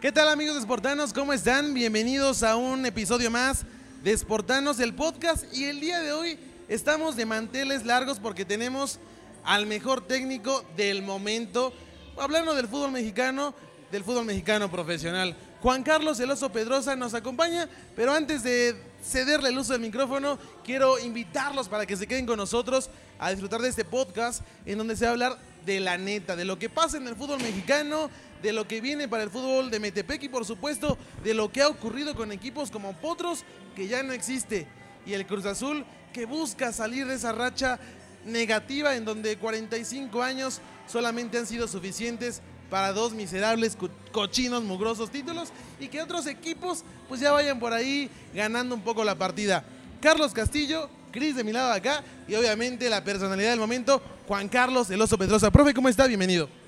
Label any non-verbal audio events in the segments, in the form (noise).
¿Qué tal amigos de Sportanos? ¿Cómo están? Bienvenidos a un episodio más de Sportanos, el podcast. Y el día de hoy estamos de manteles largos porque tenemos al mejor técnico del momento, hablando del fútbol mexicano, del fútbol mexicano profesional. Juan Carlos Eloso Pedrosa nos acompaña, pero antes de cederle el uso del micrófono, quiero invitarlos para que se queden con nosotros a disfrutar de este podcast en donde se va a hablar de la neta, de lo que pasa en el fútbol mexicano, de lo que viene para el fútbol de Metepec y por supuesto de lo que ha ocurrido con equipos como Potros, que ya no existe, y el Cruz Azul, que busca salir de esa racha negativa en donde 45 años solamente han sido suficientes para dos miserables cochinos mugrosos títulos y que otros equipos pues ya vayan por ahí ganando un poco la partida. Carlos Castillo, Cris de mi lado acá y obviamente la personalidad del momento, Juan Carlos El Oso Pedrosa. Profe, ¿cómo está? Bienvenido.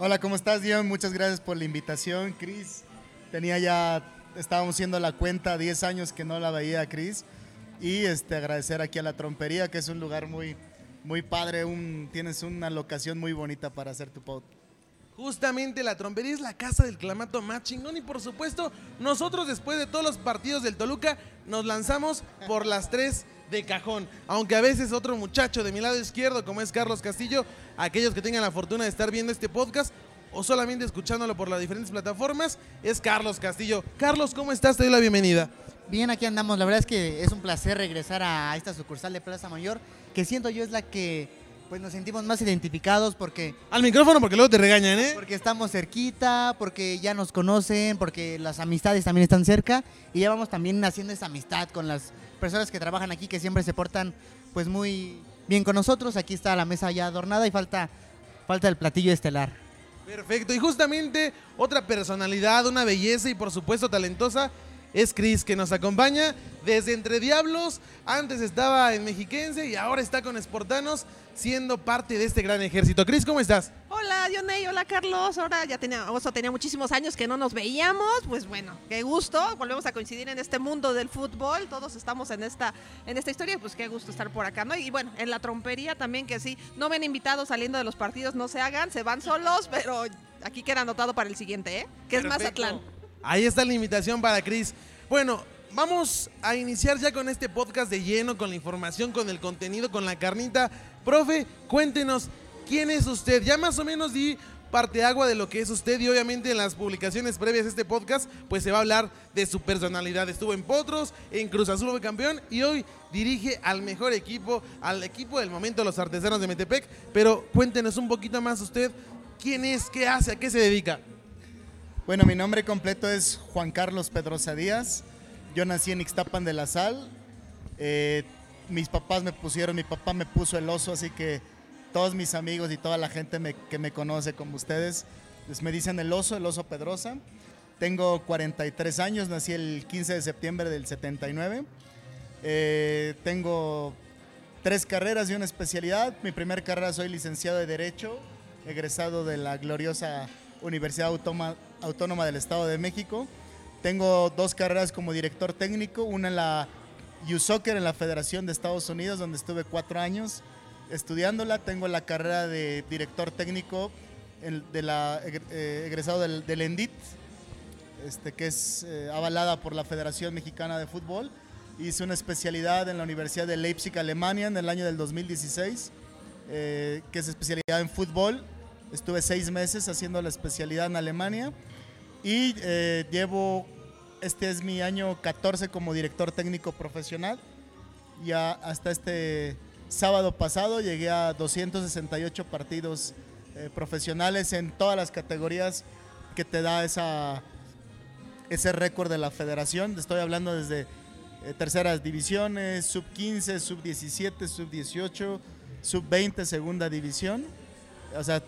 Hola, ¿cómo estás, Dion? Muchas gracias por la invitación, Cris. Tenía ya, estábamos haciendo la cuenta, 10 años que no la veía, Cris. Y este, agradecer aquí a la trompería, que es un lugar muy, muy padre, un, tienes una locación muy bonita para hacer tu podcast. Justamente la trompería es la casa del clamato más chingón y por supuesto nosotros después de todos los partidos del Toluca nos lanzamos por las tres de cajón. Aunque a veces otro muchacho de mi lado izquierdo como es Carlos Castillo, aquellos que tengan la fortuna de estar viendo este podcast o solamente escuchándolo por las diferentes plataformas, es Carlos Castillo. Carlos, ¿cómo estás? Te doy la bienvenida. Bien, aquí andamos. La verdad es que es un placer regresar a esta sucursal de Plaza Mayor, que siento yo es la que pues nos sentimos más identificados porque... Al micrófono porque luego te regañan, ¿eh? Porque estamos cerquita, porque ya nos conocen, porque las amistades también están cerca y ya vamos también haciendo esa amistad con las personas que trabajan aquí que siempre se portan pues muy bien con nosotros. Aquí está la mesa ya adornada y falta, falta el platillo estelar. Perfecto, y justamente otra personalidad, una belleza y por supuesto talentosa es Cris que nos acompaña desde Entre Diablos. Antes estaba en Mexiquense y ahora está con Esportanos siendo parte de este gran ejército. Cris, ¿cómo estás? Hola, Dioney, hola, Carlos. Ahora ya tenía, Oso tenía muchísimos años que no nos veíamos. Pues bueno, qué gusto. Volvemos a coincidir en este mundo del fútbol. Todos estamos en esta, en esta historia. Pues qué gusto estar por acá, ¿no? Y bueno, en la trompería también que sí, no ven invitados saliendo de los partidos, no se hagan, se van solos, (laughs) pero aquí queda anotado para el siguiente, ¿eh? Que es Mazatlán. Ahí está la invitación para Cris. Bueno, vamos a iniciar ya con este podcast de lleno, con la información, con el contenido, con la carnita. Profe, cuéntenos, ¿quién es usted? Ya más o menos di parte agua de lo que es usted y obviamente en las publicaciones previas de este podcast pues se va a hablar de su personalidad. Estuvo en Potros, en Cruz Azul fue campeón y hoy dirige al mejor equipo, al equipo del momento, los artesanos de Metepec. Pero cuéntenos un poquito más usted, ¿quién es, qué hace, a qué se dedica? Bueno, mi nombre completo es Juan Carlos Pedrosa Díaz. Yo nací en Ixtapan de la Sal. Eh, mis papás me pusieron, mi papá me puso el oso, así que todos mis amigos y toda la gente que me conoce como ustedes, pues me dicen el oso, el oso Pedrosa. Tengo 43 años, nací el 15 de septiembre del 79. Eh, tengo tres carreras y una especialidad. Mi primera carrera soy licenciado de Derecho, egresado de la gloriosa Universidad Autónoma del Estado de México. Tengo dos carreras como director técnico, una en la U-Soccer en la Federación de Estados Unidos, donde estuve cuatro años estudiándola. Tengo la carrera de director técnico de la, eh, egresado del, del, ENDIT, este, que es eh, avalada por la Federación Mexicana de Fútbol. Hice una especialidad en la Universidad de Leipzig, Alemania, en el año del 2016, eh, que es especialidad en fútbol. Estuve seis meses haciendo la especialidad en Alemania y eh, llevo, este es mi año 14 como director técnico profesional. Ya hasta este sábado pasado llegué a 268 partidos eh, profesionales en todas las categorías que te da esa, ese récord de la federación. Estoy hablando desde eh, terceras divisiones, sub 15, sub 17, sub 18, sub 20, segunda división. O sea,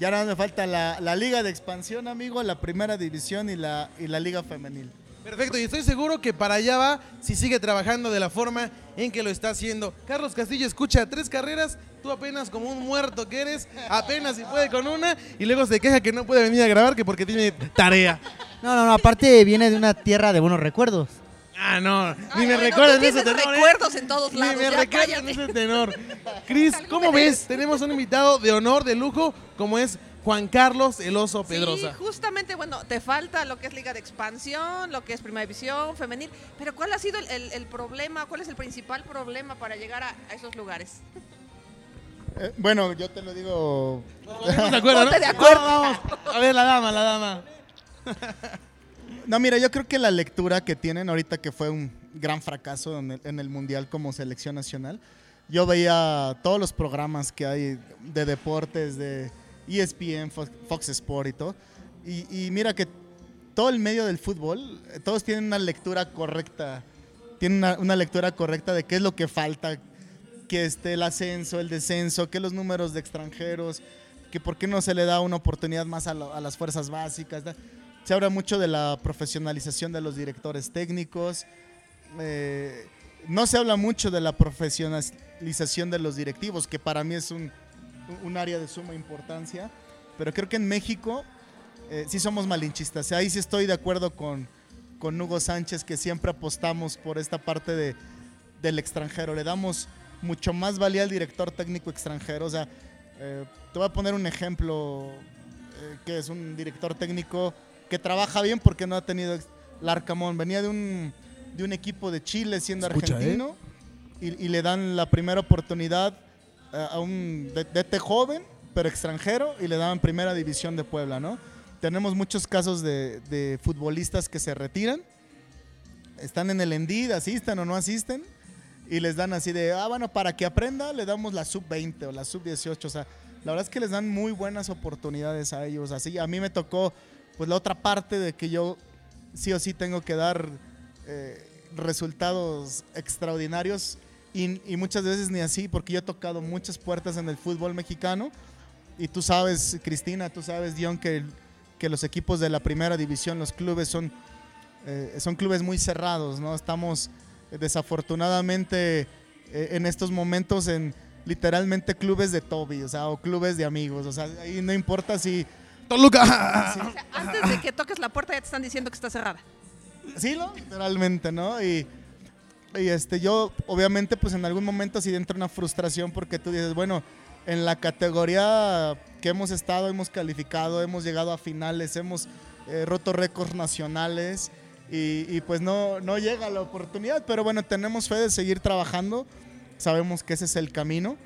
ya no me falta la, liga de expansión, amigo, la primera división y la, y la liga femenil. Perfecto, y estoy seguro que para allá va si sigue trabajando de la forma en que lo está haciendo. Carlos Castillo escucha tres carreras, tú apenas como un muerto que eres, apenas si puede con una, y luego se queja que no puede venir a grabar que porque tiene tarea. No, no, no, aparte viene de una tierra de buenos recuerdos. Ah, no, ni me recuerdan ese tenor. ¿eh? recuerdos en todos lados. Ni me recuerdan ese tenor. (laughs) Cris, ¿cómo ves? Tenemos un invitado de honor, de lujo, como es Juan Carlos El Oso Sí, Pedrosa. justamente, bueno, te falta lo que es Liga de Expansión, lo que es Primera División, Femenil, pero ¿cuál ha sido el, el- el problema, cuál es el principal problema para llegar a, a esos lugares? Eh, bueno, yo te lo digo. ¿Estamos de acuerdo, no? De acuerdo. Vamos, vamos. A ver, la dama, la dama. No, mira, yo creo que la lectura que tienen ahorita que fue un gran fracaso en el, en el Mundial como selección nacional, yo veía todos los programas que hay de deportes, de ESPN, Fox, Fox Sport y todo, y, mira que todo el medio del fútbol, eh, todos tienen una lectura correcta, tienen una, lectura correcta de qué es lo que falta, que esté el ascenso, el descenso, que los números de extranjeros, que por qué no se le da una oportunidad más a, las fuerzas básicas. Se habla mucho de la profesionalización de los directores técnicos. eh, no se habla mucho de la profesionalización de los directivos, que para mí es un, un área de suma importancia. Pero creo que en México eh, sí somos malinchistas. Ahí sí estoy de acuerdo con, con Hugo Sánchez, que siempre apostamos por esta parte de, del extranjero. Le damos mucho más valía al director técnico extranjero. O sea, eh, te voy a poner un ejemplo, eh, que es un director técnico que trabaja bien porque no ha tenido Larcamón. Venía de un, de un equipo de Chile siendo Escucha, argentino y, y le dan la primera oportunidad a, un DT joven, pero extranjero, y le daban primera división de Puebla, ¿no? Tenemos muchos casos de, de futbolistas que se retiran, están en el Endid, asisten o no asisten, y les dan así de, ah, bueno, para que aprenda, le damos la sub-20 o la sub-18. O sea, la verdad es que les dan muy buenas oportunidades a ellos. Así, a mí me tocó, pues, la otra parte de que yo sí o sí tengo que dar eh, resultados extraordinarios y, y muchas veces ni así, porque yo he tocado muchas puertas en el fútbol mexicano. Y tú sabes, Cristina, tú sabes, Dion, que, que los equipos de la primera división, los clubes son, eh, son clubes muy cerrados, ¿no? Estamos eh, desafortunadamente eh, en estos momentos en literalmente clubes de Toby, o sea, o clubes de amigos, o sea, ahí no importa si... Toluca. (laughs) O sea, antes de que toques la puerta ya te están diciendo que está cerrada. Sí, ¿no? Literalmente, ¿no? Y, y este, yo, obviamente, pues en algún momento sí entra una frustración porque tú dices, bueno, en la categoría que hemos estado, hemos calificado, hemos llegado a finales, hemos eh, roto récords nacionales y, y, pues no, no llega la oportunidad, pero bueno, tenemos fe de seguir trabajando, sabemos que ese es el camino.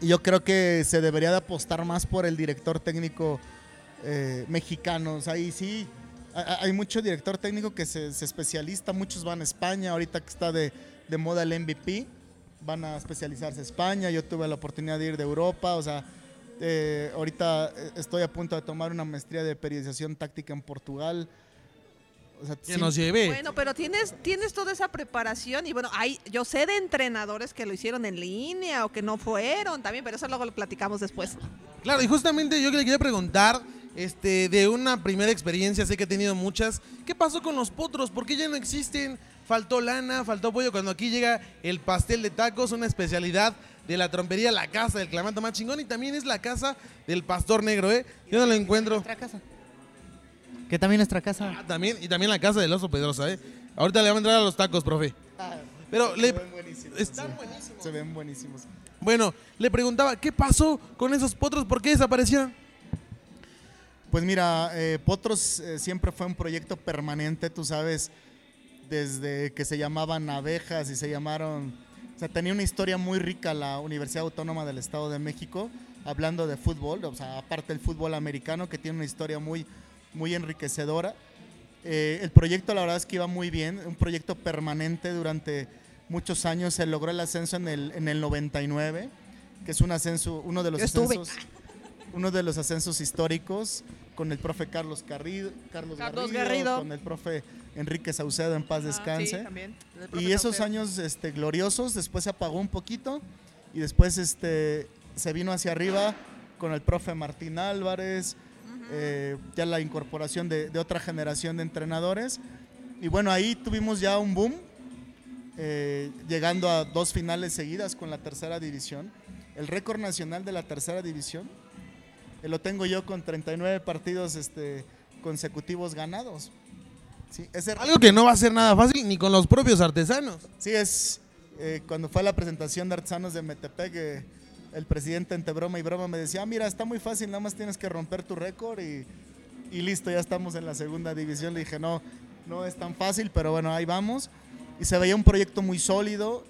Y yo creo que se debería de apostar más por el director técnico eh, mexicano, o sea, ahí sí hay mucho director técnico que se, se especialista, muchos van a España, ahorita que está de, de moda el MVP, van a especializarse en España, yo tuve la oportunidad de ir de Europa, o sea, eh, ahorita eh, estoy a punto de tomar una maestría de periodización táctica en Portugal. O sea, Que sí- nos lleve. Bueno, pero tienes, tienes toda esa preparación y bueno, hay, yo sé de entrenadores que lo hicieron en línea o que no fueron también, pero eso luego lo platicamos después. Claro, y justamente yo que le quería preguntar, este, de una primera experiencia, sé que he tenido muchas, ¿qué pasó con los potros? ¿Por qué ya no existen? Faltó lana, faltó pollo, cuando aquí llega el pastel de tacos, una especialidad de la trompería La Casa del Clamato más chingón, y también es la casa del Pastor Negro, ¿eh? Yo no lo encuentro. Nuestra casa. Que también nuestra casa. Ah, también, y también la casa del Oso Pedrosa, ¿eh? Ahorita le vamos a entrar a los tacos, profe. Pero se le... ven buenísimos. Están sí. buenísimos. Se ven buenísimos. Bueno, le preguntaba, ¿qué pasó con esos potros? ¿Por qué desaparecieron? Pues mira, eh, Potros eh, siempre fue un proyecto permanente, tú sabes, desde que se llamaban abejas y se llamaron, o sea, tenía una historia muy rica la Universidad Autónoma del Estado de México, hablando de fútbol, o sea, aparte del fútbol americano, que tiene una historia muy, muy enriquecedora. Eh, el proyecto la verdad es que iba muy bien, un proyecto permanente durante muchos años, se logró el ascenso en el, en el 99, que es un ascenso, uno de los Yo estuve. ascensos uno de los ascensos históricos con el profe Carlos, Carrido, Carlos, Carlos Garrido, Garrido. con el profe Enrique Saucedo en paz Ah, descanse. sí, también. Y esos Saucedo. años este, gloriosos, después se apagó un poquito y después este, se vino hacia arriba con el profe Martín Álvarez, eh, ya la incorporación de, de otra generación de entrenadores. Y bueno, ahí tuvimos ya un boom, eh, llegando a dos finales seguidas con la tercera división. El récord nacional de la tercera división lo tengo yo con 39 partidos este, consecutivos ganados. Sí, ese Algo que no va a ser nada fácil ni con los propios artesanos. Sí, es eh, cuando fue la presentación de Artesanos de Metepec, eh, el presidente entre broma y broma me decía, ah, mira, está muy fácil, nada más tienes que romper tu récord y, y listo, ya estamos en la segunda división. Le dije, no, no es tan fácil, pero bueno, ahí vamos. Y se veía un proyecto muy sólido.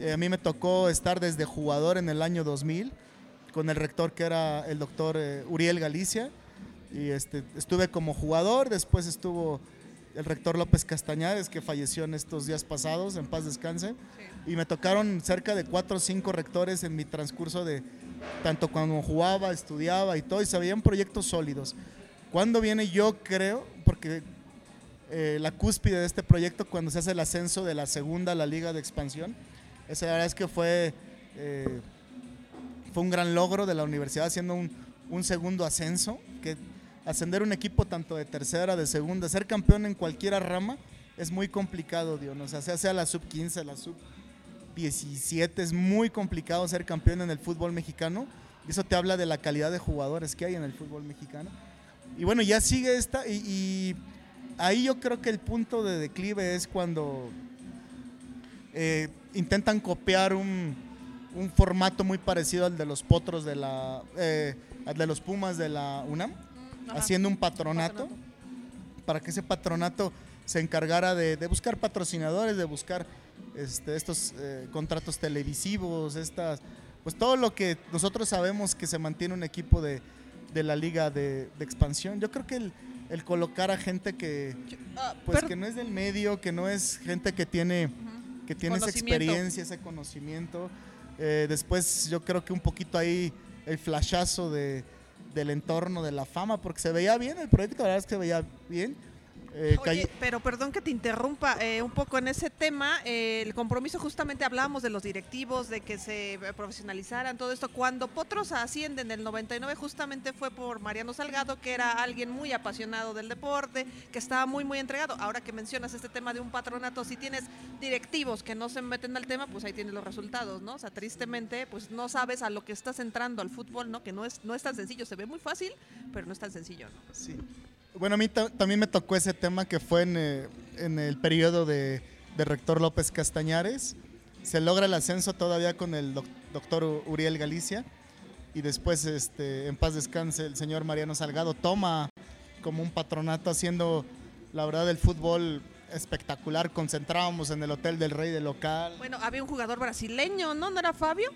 Eh, a mí me tocó estar desde jugador en el año 2000 con el rector que era el doctor eh, Uriel Galicia. Y este, estuve como jugador, después estuvo el rector López Castañares, que falleció en estos días pasados, en paz descanse. Y me tocaron cerca de cuatro o cinco rectores en mi transcurso de tanto cuando jugaba, estudiaba y todo, y se veían proyectos sólidos. ¿Cuándo viene? Yo creo, porque eh, la cúspide de este proyecto, cuando se hace el ascenso de la segunda a la Liga de Expansión, esa la verdad es que fue, eh, fue un gran logro de la universidad, haciendo un, un segundo ascenso, que ascender un equipo tanto de tercera, de segunda, ser campeón en cualquier rama es muy complicado, Dios. O sea, sea, sea la sub 15, la sub 17, es muy complicado ser campeón en el fútbol mexicano. Y eso te habla de la calidad de jugadores que hay en el fútbol mexicano. Y bueno, ya sigue esta y, y ahí yo creo que el punto de declive es cuando eh, intentan copiar un, un, formato muy parecido al de los potros de la, eh, al de los Pumas de la UNAM Ajá. haciendo un patronato, patronato, para que ese patronato se encargara de, de buscar patrocinadores, de buscar este, estos eh, contratos televisivos, estas, pues todo lo que nosotros sabemos que se mantiene un equipo de, de la liga de, de, expansión. Yo creo que el, el colocar a gente que, uh, pues que no es del medio, que no es gente que tiene, que tiene esa experiencia, ese conocimiento. Eh, después yo creo que un poquito ahí el flashazo de, del entorno, de la fama, porque se veía bien el proyecto, la verdad es que se veía bien. Eh, Oye, pero perdón que te interrumpa eh, un poco en ese tema. Eh, el compromiso, justamente hablábamos de los directivos, de que se profesionalizaran, todo esto. Cuando Potros asciende en el 99, justamente fue por Mariano Salgado, que era alguien muy apasionado del deporte, que estaba muy, muy entregado. Ahora que mencionas este tema de un patronato, si tienes directivos que no se meten al tema, pues ahí tienes los resultados, ¿no? O sea, tristemente, pues no sabes a lo que estás entrando al fútbol, ¿no? Que no es, no es tan sencillo. Se ve muy fácil, pero no es tan sencillo, ¿no? Sí. Bueno, a mí también me tocó ese tema que fue en, eh, en el periodo de, de, rector López Castañares. Se logra el ascenso todavía con el doc doctor Uriel Galicia y después, este, en paz descanse, el señor Mariano Salgado toma como un patronato haciendo, la verdad, el fútbol espectacular. Concentrábamos en el Hotel del Rey de local. Bueno, había un jugador brasileño, ¿no? ¿No era Fabio?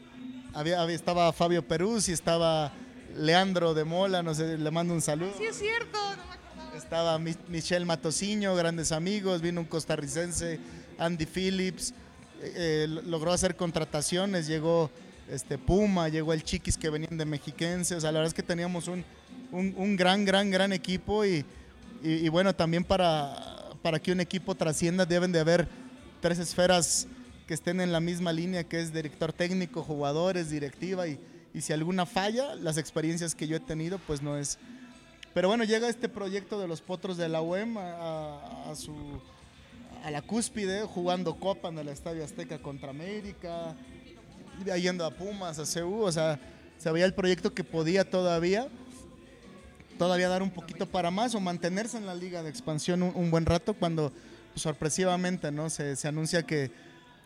Había, había estaba Fabio Peruz y estaba Leandro de Mola, no sé, le mando un saludo. Sí, es cierto. No estaba Michelle Matosiño, grandes amigos, vino un costarricense, Andy Phillips, eh, logró hacer contrataciones, llegó este Puma, llegó el Chiquis que venían de Mexiquense, o sea, la verdad es que teníamos un, un, un gran, gran, gran equipo y, y, y, bueno, también para, para que un equipo trascienda deben de haber tres esferas que estén en la misma línea, que es director técnico, jugadores, directiva y, y si alguna falla, las experiencias que yo he tenido, pues no es, pero bueno, llega este proyecto de los potros de la UEM a, su, a la cúspide, jugando Copa en el Estadio Azteca contra América, yendo a Pumas, a CU, o sea, se veía el proyecto que podía todavía, todavía dar un poquito para más o mantenerse en la liga de expansión un, buen rato cuando sorpresivamente ¿no? se, se anuncia que,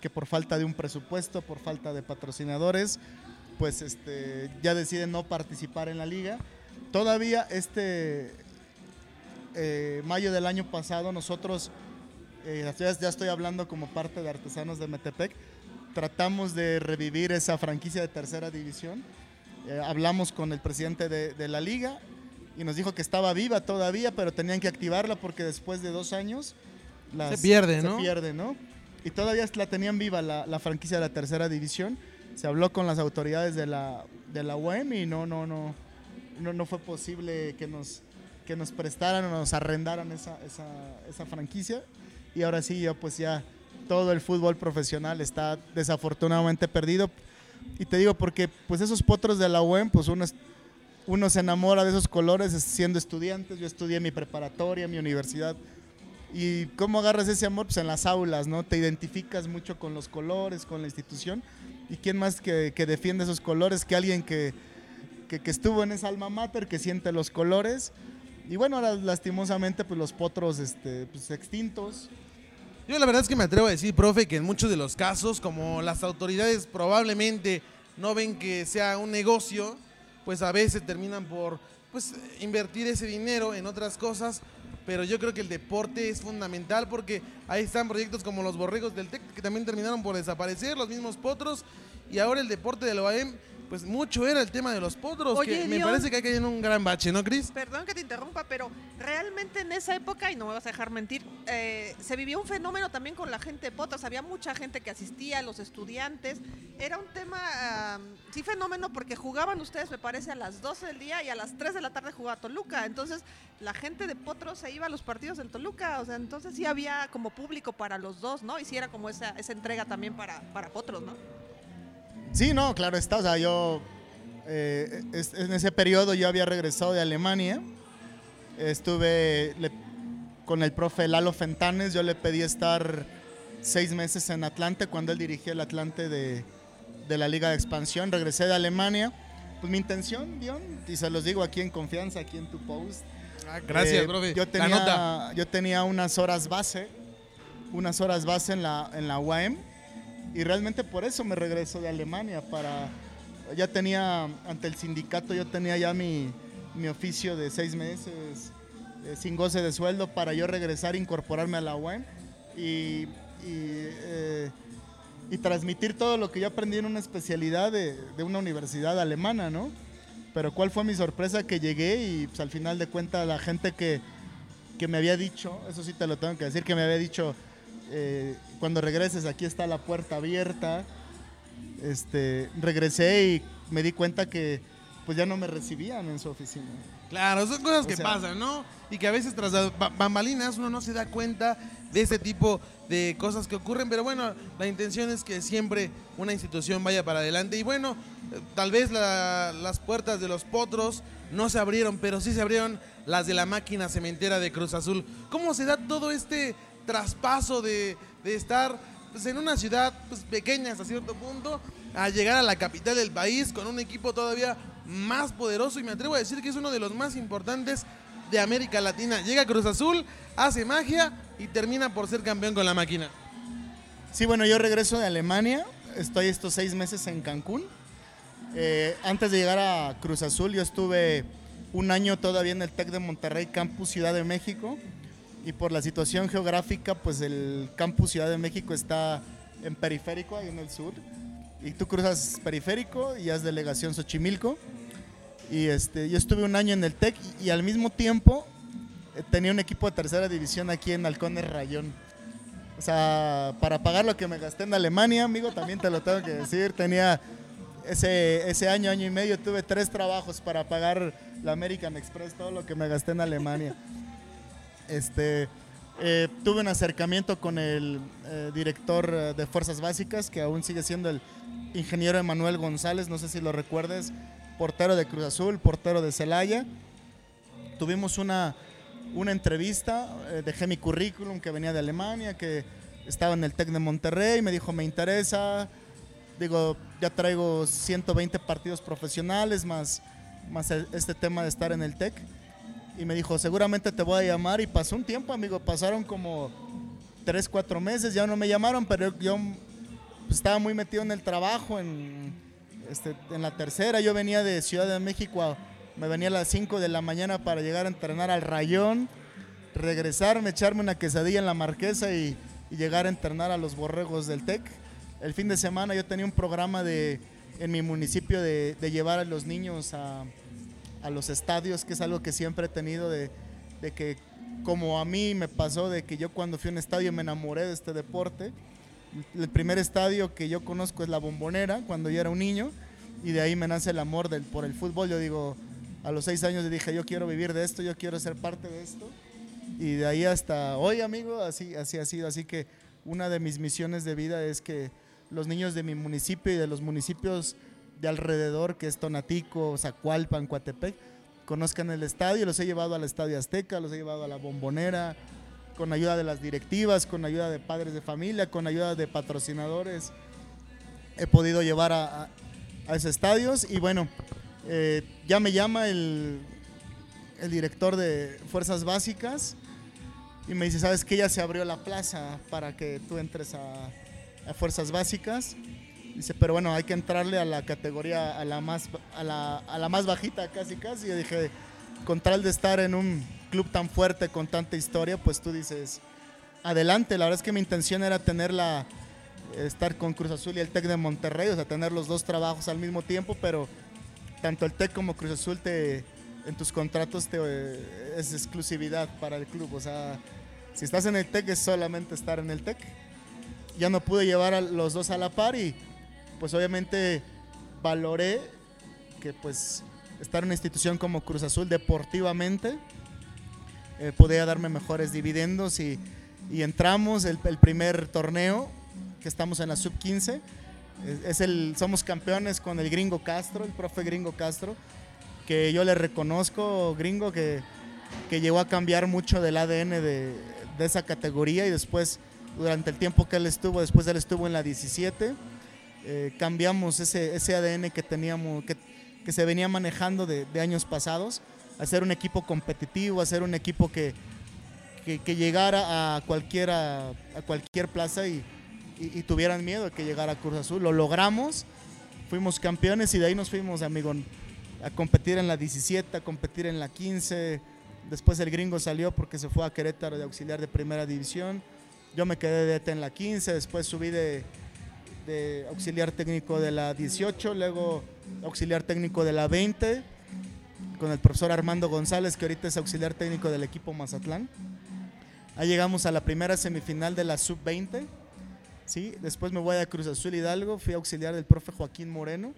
que por falta de un presupuesto, por falta de patrocinadores, pues este, ya deciden no participar en la liga todavía este eh, mayo del año pasado nosotros, eh, ya, estoy hablando como parte de Artesanos de Metepec, tratamos de revivir esa franquicia de tercera división. Eh, hablamos con el presidente de, de, la liga y nos dijo que estaba viva todavía, pero tenían que activarla porque después de dos años las, se pierde, se ¿no? pierde, ¿no? Y todavía la tenían viva la, la, franquicia de la tercera división. Se habló con las autoridades de la, de la UEM y no, no, no, no, no fue posible que nos, que nos prestaran o nos arrendaran esa, esa, franquicia. Y ahora sí, ya pues ya todo el fútbol profesional está desafortunadamente perdido. Y te digo porque pues esos potros de la UEM, pues uno, uno se enamora de esos colores siendo estudiantes. Yo estudié mi preparatoria, mi universidad. ¿Y cómo agarras ese amor? Pues en las aulas, ¿no? Te identificas mucho con los colores, con la institución. ¿Y quién más que, que defiende esos colores que alguien que, que, que, estuvo en esa alma mater, que siente los colores. Y bueno, lastimosamente, pues los potros este, pues, extintos. Yo la verdad es que me atrevo a decir, profe, que en muchos de los casos, como las autoridades probablemente no ven que sea un negocio, pues a veces terminan por pues invertir ese dinero en otras cosas, pero yo creo que el deporte es fundamental porque ahí están proyectos como los Borregos del TEC que también terminaron por desaparecer, los mismos Potros y ahora el deporte del OAM pues mucho era el tema de los potros, Oye, que me Dion. parece que hay que en un gran bache, ¿no, Cris? Perdón que te interrumpa, pero realmente en esa época, y no me vas a dejar mentir, eh, se vivió un fenómeno también con la gente de Potas. Había mucha gente que asistía, los estudiantes. Era un tema, sí, fenómeno, porque jugaban ustedes, me parece, a las 12 del día y a las 3 de la tarde jugaba Toluca. Entonces, la gente de Potros se iba a los partidos del Toluca. O sea, entonces sí había como público para los dos, ¿no? Y sí era como esa, esa entrega también para, para Potros, ¿no? Sí, no, claro está. O sea, yo eh, es- en ese periodo yo había regresado de Alemania. Estuve le- con el profe Lalo Fentanes. Yo le pedí estar seis meses en Atlante cuando él dirigía el Atlante de, de la Liga de Expansión. Regresé de Alemania. Pues mi intención, Dion, y se los digo aquí en confianza, aquí en tu post. Gracias, Eh, profe. Yo La tenía, nota. yo tenía unas horas base, unas horas base en la, en la UAM y realmente por eso me regreso de Alemania para ya tenía ante el sindicato yo tenía ya mi, mi oficio de seis meses eh, sin goce de sueldo para yo regresar incorporarme a la UAM y, y, eh, y transmitir todo lo que yo aprendí en una especialidad de, de una universidad alemana, ¿no? Pero cuál fue mi sorpresa que llegué y pues, al final de cuentas la gente que, que me había dicho, eso sí te lo tengo que decir, que me había dicho, eh, cuando regreses aquí está la puerta abierta, este, regresé y me di cuenta que pues ya no me recibían en su oficina. Claro, son cosas O que sea- pasan, ¿no? Y que a veces tras las ba- bambalinas uno no se da cuenta de ese tipo de cosas que ocurren, pero bueno, la intención es que siempre una institución vaya para adelante. Y bueno, tal vez la- las puertas de los potros no se abrieron, pero sí se abrieron las de la máquina cementera de Cruz Azul. ¿Cómo se da todo este traspaso de, de estar pues, en una ciudad pues, pequeña hasta cierto punto a llegar a la capital del país con un equipo todavía más poderoso y me atrevo a decir que es uno de los más importantes de América Latina. Llega Cruz Azul, hace magia y termina por ser campeón con la máquina. Sí, bueno, yo regreso de Alemania, estoy estos seis meses en Cancún. Eh, antes de llegar a Cruz Azul, yo estuve un año todavía en el TEC de Monterrey, Campus Ciudad de México. Y por la situación geográfica, pues el Campus Ciudad de México está en periférico, ahí en el sur. Y tú cruzas periférico y es delegación Xochimilco. Y este, yo estuve un año en el TEC y, y al mismo tiempo eh, tenía un equipo de tercera división aquí en Halcones Rayón. O sea, para pagar lo que me gasté en Alemania, amigo, también te lo tengo que decir. Tenía ese, ese año, año y medio, tuve tres trabajos para pagar la American Express, todo lo que me gasté en Alemania. Este, eh, tuve un acercamiento con el eh, director eh, de Fuerzas Básicas, que aún sigue siendo el ingeniero Emanuel González, no sé si lo recuerdes, portero de Cruz Azul, portero de Celaya. Tuvimos una, una entrevista, dejé mi currículum que venía de Alemania, que estaba en el TEC de Monterrey, me dijo, me interesa, digo, ya traigo 120 partidos profesionales más, más el- este tema de estar en el TEC. Y me dijo, seguramente te voy a llamar. Y pasó un tiempo, amigo, pasaron como 3, 4 meses, ya no me llamaron, pero yo estaba muy metido en el trabajo, en, este, en la tercera. Yo venía de Ciudad de México, a- me venía a las 5 de la mañana para llegar a entrenar al Rayón, regresarme, echarme una quesadilla en la Marquesa y, y llegar a entrenar a los borregos del TEC. El fin de semana yo tenía un programa de, en mi municipio de, de llevar a los niños a, a los estadios, que es algo que siempre he tenido de, de que como a mí me pasó de que yo cuando fui a un estadio me enamoré de este deporte. El primer estadio que yo conozco es la Bombonera, cuando yo era un niño, y de ahí me nace el amor por el fútbol. Yo digo, a los seis años dije, yo quiero vivir de esto, yo quiero ser parte de esto. Y de ahí hasta hoy, amigo, así, así ha sido. Así que una de mis misiones de vida es que los niños de mi municipio y de los municipios de alrededor, que es Tonatico, Zacualpan, Coatepec, conozcan el estadio. Los he llevado al Estadio Azteca, los he llevado a la Bombonera, con ayuda de las directivas, con ayuda de padres de familia, con ayuda de patrocinadores. He podido llevar a, a- a esos estadios y bueno, eh, ya me llama el, el director de Fuerzas Básicas y me dice, ¿sabes qué? Ya se abrió la plaza para que tú entres a, a Fuerzas Básicas. Dice, pero bueno, hay que entrarle a la categoría, a la más, a la, a la más bajita casi casi. Yo dije, con tal de estar en un club tan fuerte, con tanta historia, pues tú dices, adelante. La verdad es que mi intención era tenerla, estar con Cruz Azul y el TEC de Monterrey, o sea, tener los dos trabajos al mismo tiempo, pero tanto el TEC como Cruz Azul te, en tus contratos te, es exclusividad para el club. O sea, si estás en el TEC es solamente estar en el TEC. Ya no pude llevar a los dos a la par y pues obviamente valoré que pues estar en una institución como Cruz Azul deportivamente eh, podía darme mejores dividendos y, y entramos el, el, primer torneo que estamos en la sub 15 es, el somos campeones con el gringo Castro el profe gringo Castro que yo le reconozco gringo que, que llegó a cambiar mucho del ADN de, de esa categoría y después durante el tiempo que él estuvo después él estuvo en la 17 eh, cambiamos ese, ese, ADN que teníamos, que, que se venía manejando de, años pasados, a ser un equipo competitivo, a ser un equipo que, que, llegara a, cualquiera, a cualquier plaza y, y, y, tuvieran miedo de que llegara a Cruz Azul. Lo logramos, fuimos campeones y de ahí nos fuimos, amigo, a competir en la 17, a competir en la 15. Después el gringo salió porque se fue a Querétaro de auxiliar de primera división. Yo me quedé de ETA en la 15, después subí de, de auxiliar técnico de la 18, luego auxiliar técnico de la 20, con el profesor Armando González, que ahorita es auxiliar técnico del equipo Mazatlán. Ahí llegamos a la primera semifinal de la sub-20. ¿sí? Después me voy a Cruz Azul Hidalgo, fui auxiliar del profe Joaquín Moreno,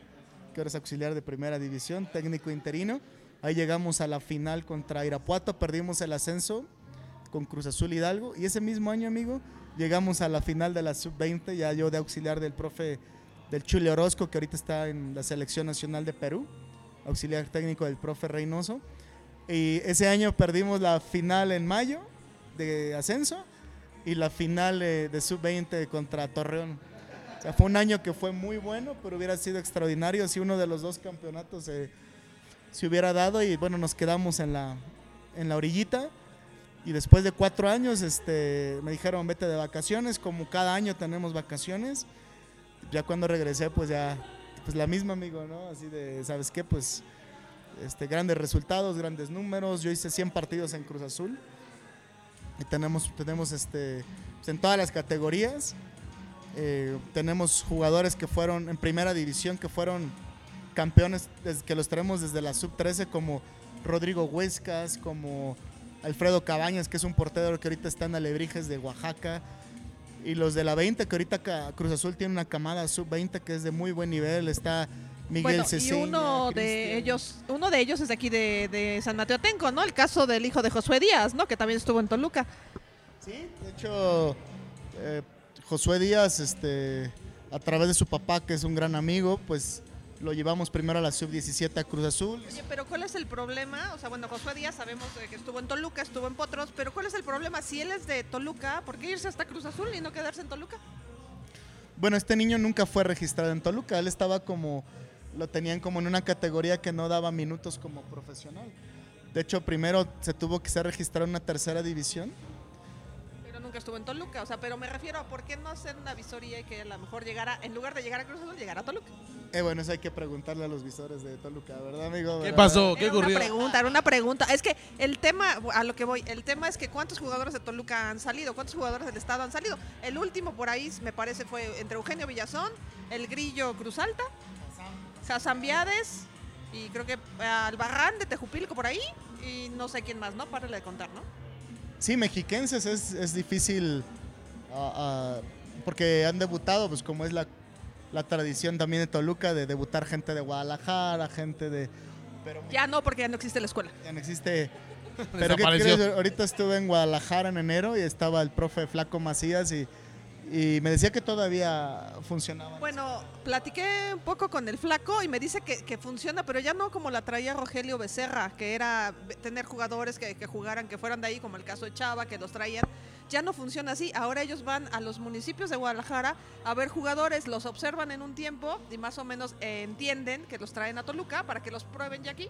que ahora es auxiliar de primera división, técnico interino. Ahí llegamos a la final contra Irapuato, perdimos el ascenso con Cruz Azul Hidalgo. Y ese mismo año, amigo, llegamos a la final de la sub-20, ya yo de auxiliar del profe del Chule Orozco, que ahorita está en la selección nacional de Perú, auxiliar técnico del profe Reynoso. Y ese año perdimos la final en mayo de ascenso y la final de, de sub-20 contra Torreón. O sea, fue un año que fue muy bueno, pero hubiera sido extraordinario si uno de los dos campeonatos se, se hubiera dado y bueno, nos quedamos en la, en la orillita y después de cuatro años este, me dijeron vete de vacaciones, como cada año tenemos vacaciones. Ya cuando regresé, pues ya, pues la misma amigo, ¿no? Así de, ¿sabes qué? Pues este, grandes resultados, grandes números. Yo hice 100 partidos en Cruz Azul. Y tenemos, tenemos este, pues en todas las categorías. Eh, tenemos jugadores que fueron en primera división, que fueron campeones, que los tenemos desde la sub-13, como Rodrigo Huescas, como Alfredo Cabañas, que es un portero que ahorita está en Alebrijes de Oaxaca. Y los de la 20, que ahorita Cruz Azul tiene una camada sub-20 que es de muy buen nivel. Está Miguel bueno, Ceseña, y uno de ellos, uno de ellos es de aquí de, de, San Mateo Atenco, ¿no? El caso del hijo de Josué Díaz, ¿no? Que también estuvo en Toluca. Sí, de hecho, eh, Josué Díaz, este, a través de su papá, que es un gran amigo, pues lo llevamos primero a la sub-17 a Cruz Azul. Oye, pero ¿cuál es el problema? O sea, bueno, Josué Díaz sabemos que estuvo en Toluca, estuvo en Potros, pero ¿cuál es el problema? Si él es de Toluca, ¿por qué irse hasta Cruz Azul y no quedarse en Toluca? Bueno, este niño nunca fue registrado en Toluca, él estaba como, lo tenían como en una categoría que no daba minutos como profesional. De hecho, primero se tuvo que ser registrado en una tercera división. Pero nunca estuvo en Toluca, o sea, pero me refiero a por qué no hacer una visoría y que a lo mejor llegara, en lugar de llegar a Cruz Azul, llegara a Toluca. Eh, bueno, eso hay que preguntarle a los visores de Toluca, ¿verdad, amigo? ¿Qué ¿Verdad? pasó? ¿Qué Era ocurrió? Una pregunta, era una pregunta. Es que el tema, a lo que voy, el tema es que cuántos jugadores de Toluca han salido, cuántos jugadores del Estado han salido. El último por ahí, me parece, fue entre Eugenio Villazón, el Grillo Cruz Alta, Hassan Viades y creo que Albarrán de Tejupilco por ahí y no sé quién más, ¿no? Párale de contar, ¿no? Sí, mexiquenses es, es difícil uh, uh, porque han debutado, pues como es la, la, tradición también de Toluca, de debutar gente de Guadalajara, gente de... Pero, ya no, porque ya no existe la escuela. Ya no existe... (laughs) Pero ¿qué crees? Ahorita estuve en Guadalajara en enero y estaba el profe Flaco Macías y, y me decía que todavía funcionaba. Bueno, platiqué un poco con el flaco y me dice que, que, funciona, pero ya no como la traía Rogelio Becerra, que era tener jugadores que, que, jugaran, que fueran de ahí, como el caso de Chava, que los traían. Ya no funciona así. Ahora ellos van a los municipios de Guadalajara a ver jugadores, los observan en un tiempo y más o menos entienden que los traen a Toluca para que los prueben ya aquí.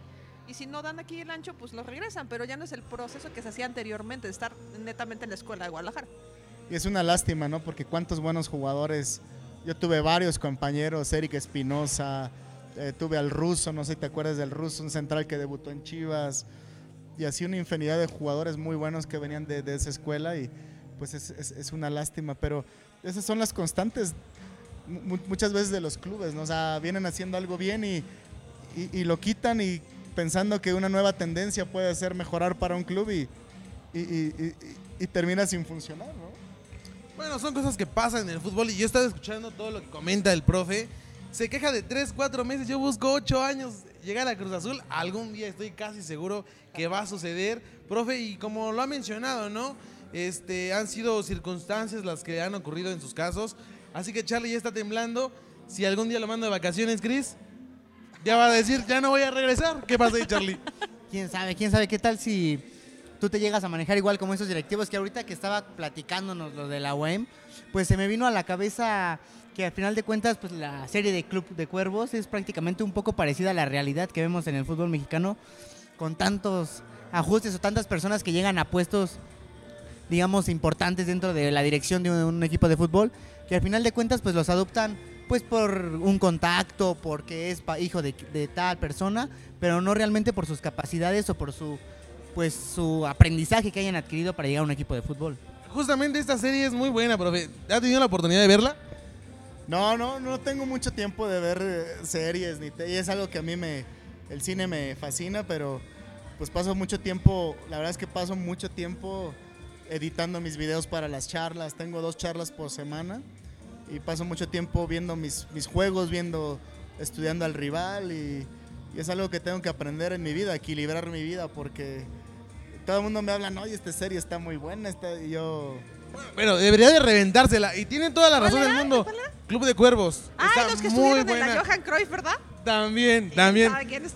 Y si no dan aquí el ancho, pues los regresan, pero ya no es el proceso que se hacía anteriormente, de estar netamente en la escuela de Guadalajara. Y es una lástima, ¿no? Porque cuántos buenos jugadores yo tuve varios compañeros, Eric Espinosa, eh, tuve al ruso, no sé si te acuerdas del ruso, un central que debutó en Chivas, y así una infinidad de jugadores muy buenos que venían de, de esa escuela y pues es, es- es una lástima, pero esas son las constantes mu- muchas veces de los clubes, ¿no? O sea, vienen haciendo algo bien y, y- y lo quitan y pensando que una nueva tendencia puede hacer mejorar para un club y- y termina sin funcionar, ¿no? Bueno, son cosas que pasan en el fútbol y yo estaba escuchando todo lo que comenta el profe. Se queja de 3, 4 meses, yo busco 8 años llegar a Cruz Azul. Algún día estoy casi seguro que va a suceder. Profe, y como lo ha mencionado, ¿no? Este, han sido circunstancias las que han ocurrido en sus casos. Así que Charlie ya está temblando. Si algún día lo mando de vacaciones, Chris, ya va a decir, ya no voy a regresar. ¿Qué pasa ahí, Charlie? (laughs) ¿Quién sabe? ¿Quién sabe qué tal si tú te llegas a manejar igual como esos directivos que ahorita que estaba platicándonos lo de la UEM, pues se me vino a la cabeza que al final de cuentas pues la serie de Club de Cuervos es prácticamente un poco parecida a la realidad que vemos en el fútbol mexicano con tantos ajustes o tantas personas que llegan a puestos digamos importantes dentro de la dirección de un, un equipo de fútbol que al final de cuentas pues los adoptan pues por un contacto, porque es pa- hijo de, de tal persona, pero no realmente por sus capacidades o por su pues su aprendizaje que hayan adquirido para llegar a un equipo de fútbol. Justamente esta serie es muy buena, profe. ¿Ha tenido la oportunidad de verla? No, no, no tengo mucho tiempo de ver eh, series ni te- y es algo que a mí me el cine me fascina, pero pues paso mucho tiempo, la verdad es que paso mucho tiempo editando mis videos para las charlas, tengo dos charlas por semana y paso mucho tiempo viendo mis, mis juegos, viendo, estudiando al rival y, y es algo que tengo que aprender en mi vida, equilibrar mi vida porque todo el mundo me habla, no, y esta serie está muy buena, está, y yo... Bueno, debería de reventársela. Y tiene toda la ¿Cuál razón del mundo. Club de Cuervos. Ah, Está los que muy estuvieron en la buena. Johan Cruyff, ¿verdad? También, también.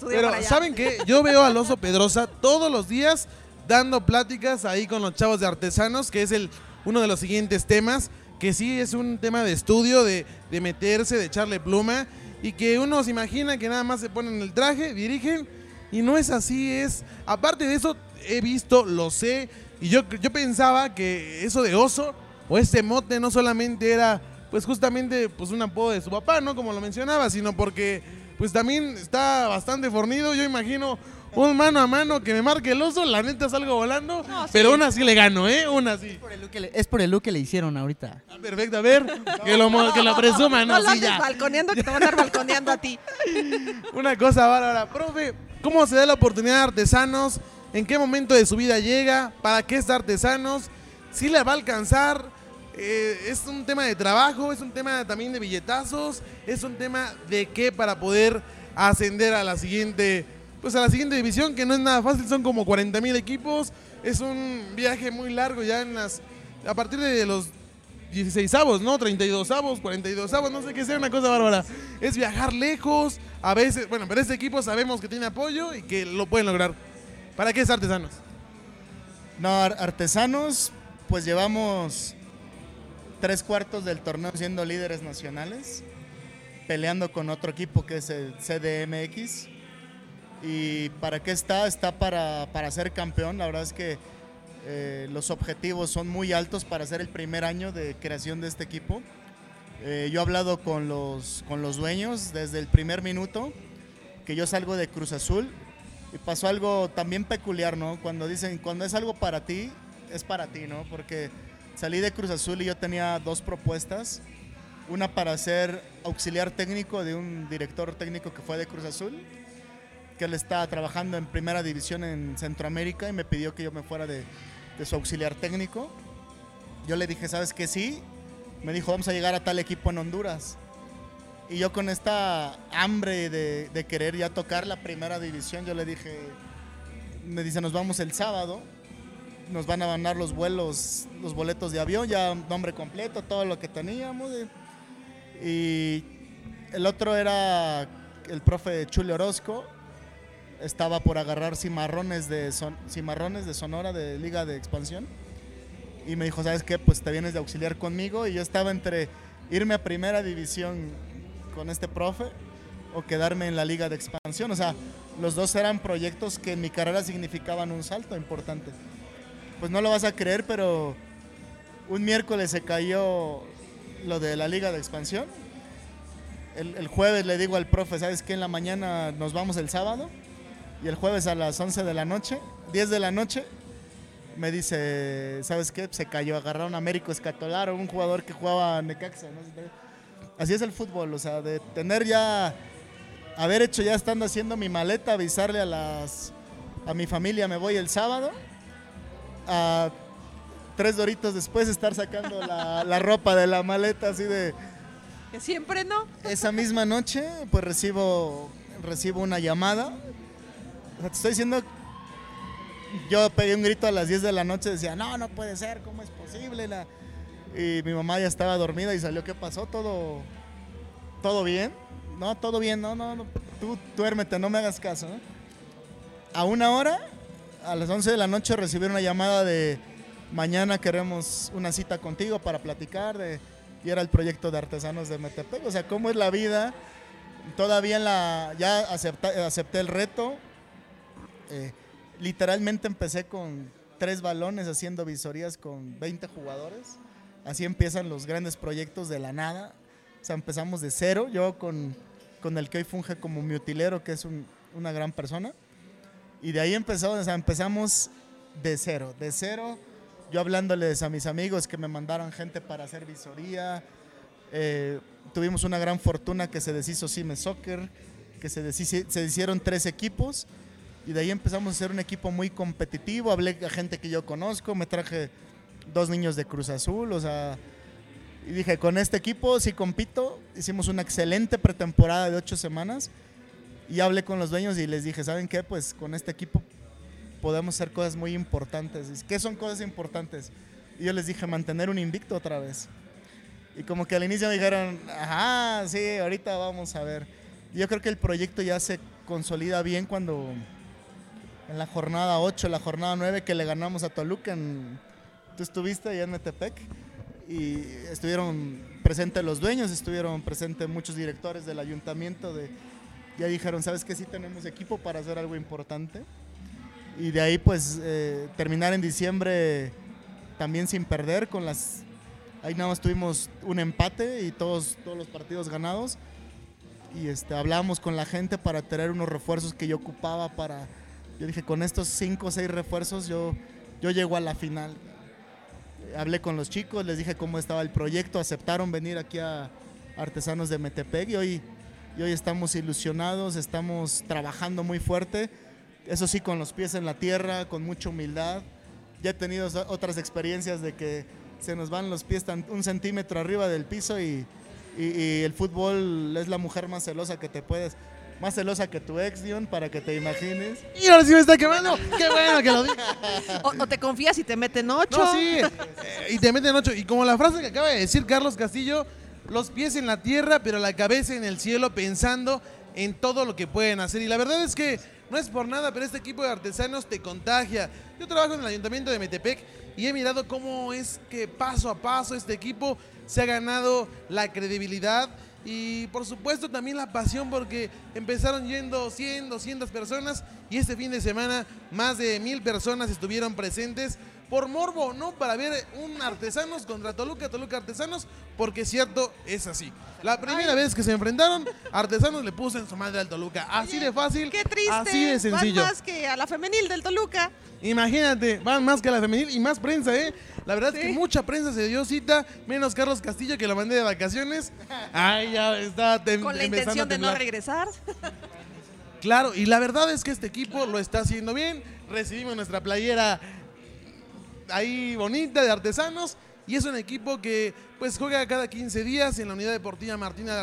Pero. ¿saben qué? Yo veo al oso Pedrosa todos los días dando pláticas ahí con los chavos de artesanos, que es el uno de los siguientes temas, que sí es un tema de estudio, de, de meterse, de echarle pluma, y que uno se imagina que nada más se ponen el traje, dirigen, y no es así, es... Aparte de eso, he visto, lo sé, y yo, yo pensaba que eso de oso, o este mote, no solamente era, pues justamente, pues un apodo de su papá, ¿no? Como lo mencionaba, sino porque, pues también está bastante fornido, yo imagino... Un mano a mano que me marque el oso, la neta salgo volando, No, sí. pero aún así le gano, ¿eh? Aún así. Por el look que le- es por el look que le hicieron ahorita. Ah, Perfecto, a ver, que lo, mo- que lo presuman, No ¿no? lo Sí, andes ya. balconeando que te van a andar balconeando a ti. (laughs) Una cosa bárbara. Profe, ¿cómo se da la oportunidad de artesanos? ¿En qué momento de su vida llega? ¿Para qué está artesanos? ¿Si le va a alcanzar? Eh, ¿Es un tema de trabajo? ¿Es un tema también de billetazos? ¿Es un tema de qué para poder ascender a la siguiente, pues a la siguiente división? Que no es nada fácil, son como 40 mil equipos. Es un viaje muy largo ya en las... A partir de los 16 avos, ¿no? 32 avos, 42 avos, no sé qué sea, una cosa bárbara. Es viajar lejos, a veces, bueno, pero este equipo sabemos que tiene apoyo y que lo pueden lograr. ¿Para qué es artesanos? No, ar- artesanos, pues llevamos tres cuartos del torneo siendo líderes nacionales, peleando con otro equipo que es el CDMX. ¿Y para qué está? Está para, para ser campeón. La verdad es que eh, los objetivos son muy altos para ser el primer año de creación de este equipo. Eh, yo he hablado con los, con los dueños desde el primer minuto que yo salgo de Cruz Azul y pasó algo también peculiar, ¿no? Cuando dicen, cuando es algo para ti, es para ti, ¿no? Porque salí de Cruz Azul y yo tenía dos propuestas. Una para ser auxiliar técnico de un director técnico que fue de Cruz Azul, que él estaba trabajando en primera división en Centroamérica y me pidió que yo me fuera de, de su auxiliar técnico. Yo le dije, ¿sabes qué? Sí. Me dijo, vamos a llegar a tal equipo en Honduras. Y yo con esta hambre de, de querer ya tocar la primera división, yo le dije, me dice, nos vamos el sábado, nos van a mandar los vuelos, los boletos de avión, ya nombre completo, todo lo que teníamos. y- Y el otro era el profe Chule Orozco, estaba por agarrar cimarrones de, Son- cimarrones de Sonora de Liga de Expansión. Y me dijo, ¿sabes qué? Pues te vienes de auxiliar conmigo. Y yo estaba entre irme a primera división con este profe o quedarme en la liga de expansión. O sea, los dos eran proyectos que en mi carrera significaban un salto importante. Pues no lo vas a creer, pero un miércoles se cayó lo de la liga de expansión. El, jueves le digo al profe, ¿sabes qué? En la mañana nos vamos el sábado. Y el jueves a las 11 de la noche, 10 de la noche, me dice, ¿sabes qué? Se cayó, agarraron a Américo Escatolaro, un jugador que jugaba Necaxa. ¿no? Así es el fútbol, o sea, de tener ya, haber hecho ya estando haciendo mi maleta, avisarle a las, a mi familia, me voy el sábado, a tres doritos después estar sacando la, la ropa de la maleta así de... Que siempre no. Esa misma noche, pues recibo, recibo una llamada. O sea, te estoy diciendo, yo pegué un grito a las 10 de la noche, decía, no, no puede ser, ¿cómo es posible? La... Y mi mamá ya estaba dormida y salió, ¿qué pasó? ¿Todo, todo bien? No, todo bien, no, no, no. tú duérmete, no me hagas caso. ¿no? A una hora, a las 11 de la noche, recibí una llamada de, mañana queremos una cita contigo para platicar de y era el proyecto de artesanos de Metepec. O sea, cómo es la vida. Todavía en la, ya acepté el reto. Eh, literalmente empecé con tres balones haciendo visorías con 20 jugadores. Así empiezan los grandes proyectos de la nada. O sea, empezamos de cero. Yo con, con el que hoy funge como mi utilero, que es un- una gran persona. Y de ahí sea, empezamos de cero, de cero yo hablándoles a mis amigos que me mandaron gente para hacer visoría. Eh, tuvimos una gran fortuna que se deshizo Cime Soccer, que se, deshici- se hicieron tres equipos y de ahí empezamos a ser un equipo muy competitivo. Hablé a gente que yo conozco, me traje dos niños de Cruz Azul, o sea, y dije, con este equipo si compito, hicimos una excelente pretemporada de ocho semanas y hablé con los dueños y les dije, ¿saben qué? Pues con este equipo podemos hacer cosas muy importantes. ¿Qué son cosas importantes? Y yo les dije, mantener un invicto otra vez. Y como que al inicio me dijeron, ajá, sí, ahorita vamos a ver. Yo creo que el proyecto ya se consolida bien cuando en la jornada 8, la jornada 9 que le ganamos a Toluca, en- tú estuviste allá en Metepec y estuvieron presentes los dueños, estuvieron presentes muchos directores del ayuntamiento de ya dijeron, ¿sabes qué? Sí tenemos equipo para hacer algo importante. Y de ahí pues eh, terminar en diciembre también sin perder con las... Ahí nada más tuvimos un empate y todos, todos los partidos ganados. Y este, hablamos con la gente para tener unos refuerzos que yo ocupaba para... Yo dije, con estos cinco o seis refuerzos yo, yo llego a la final. Hablé con los chicos, les dije cómo estaba el proyecto, aceptaron venir aquí a Artesanos de Metepec y hoy, y hoy estamos ilusionados, estamos trabajando muy fuerte eso sí, con los pies en la tierra, con mucha humildad. Ya he tenido otras experiencias de que se nos van los pies tan- un centímetro arriba del piso y, y- y el fútbol es la mujer más celosa que te puedes, más celosa que tu ex, Dion, para que te imagines. Y ahora sí me está quemando. Qué bueno que lo dije. (laughs) O, o te confías y te meten ocho. No, sí. eh, y te meten ocho. Y como la frase que acaba de decir Carlos Castillo, los pies en la tierra, pero la cabeza en el cielo, pensando en todo lo que pueden hacer. Y la verdad es que no es por nada, pero este equipo de artesanos te contagia. Yo trabajo en el ayuntamiento de Metepec y he mirado cómo es que paso a paso este equipo se ha ganado la credibilidad y por supuesto también la pasión porque empezaron yendo 100, 200 personas y este fin de semana más de mil personas estuvieron presentes por morbo, ¿no? Para ver un Artesanos contra Toluca, Toluca Artesanos, porque cierto, es así. La primera vez que se enfrentaron, Artesanos le puso en su madre al Toluca. Así de fácil, Qué triste. así de sencillo. Van más que a la femenil del Toluca. Imagínate, van más que a la femenil y más prensa, ¿eh? La verdad es que mucha prensa se dio cita, menos Carlos Castillo que lo mandé de vacaciones. (laughs) Ay, ya está Con la intención de no regresar. (laughs) Claro, y la verdad es que este equipo lo está haciendo bien. Recibimos nuestra playera ahí bonita de artesanos y es un equipo que pues juega cada 15 días en la unidad deportiva Martina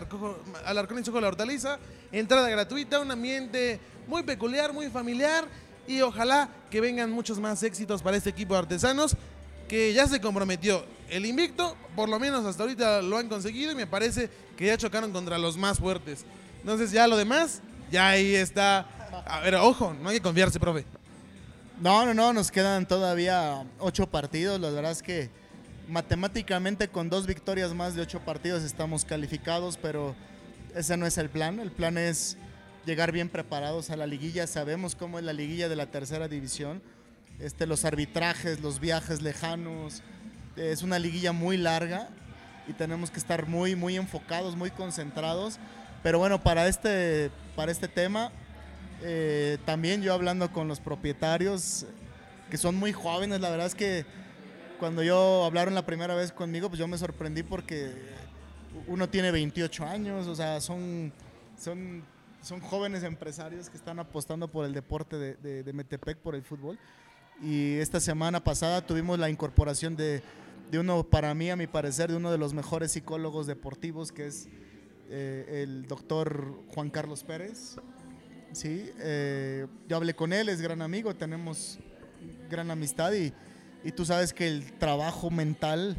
Alarcón y Sojo La Hortaliza. Entrada gratuita, un ambiente muy peculiar, muy familiar y ojalá que vengan muchos más éxitos para este equipo de artesanos que ya se comprometió. El invicto, por lo menos hasta ahorita lo han conseguido y me parece que ya chocaron contra los más fuertes. Entonces ya lo demás, ya ahí está. A ver, ojo, no hay que confiarse, profe. No, no, no, nos quedan todavía ocho partidos. La verdad es que matemáticamente con dos victorias más de ocho partidos estamos calificados, pero ese no es el plan. El plan es llegar bien preparados a la liguilla. Sabemos cómo es la liguilla de la tercera división. Este, los arbitrajes, los viajes lejanos. Es una liguilla muy larga y tenemos que estar muy, muy enfocados, muy concentrados. Pero bueno, para este, para este tema, eh, también yo hablando con los propietarios, que son muy jóvenes, la verdad es que cuando yo hablaron la primera vez conmigo, pues yo me sorprendí porque uno tiene 28 años, o sea, son, son, son jóvenes empresarios que están apostando por el deporte de, de, de Metepec, por el fútbol. Y esta semana pasada tuvimos la incorporación de, de uno, para mí, a mi parecer, de uno de los mejores psicólogos deportivos, que es eh, el doctor Juan Carlos Pérez. Sí, eh, yo hablé con él, es gran amigo, tenemos gran amistad y, y tú sabes que el trabajo mental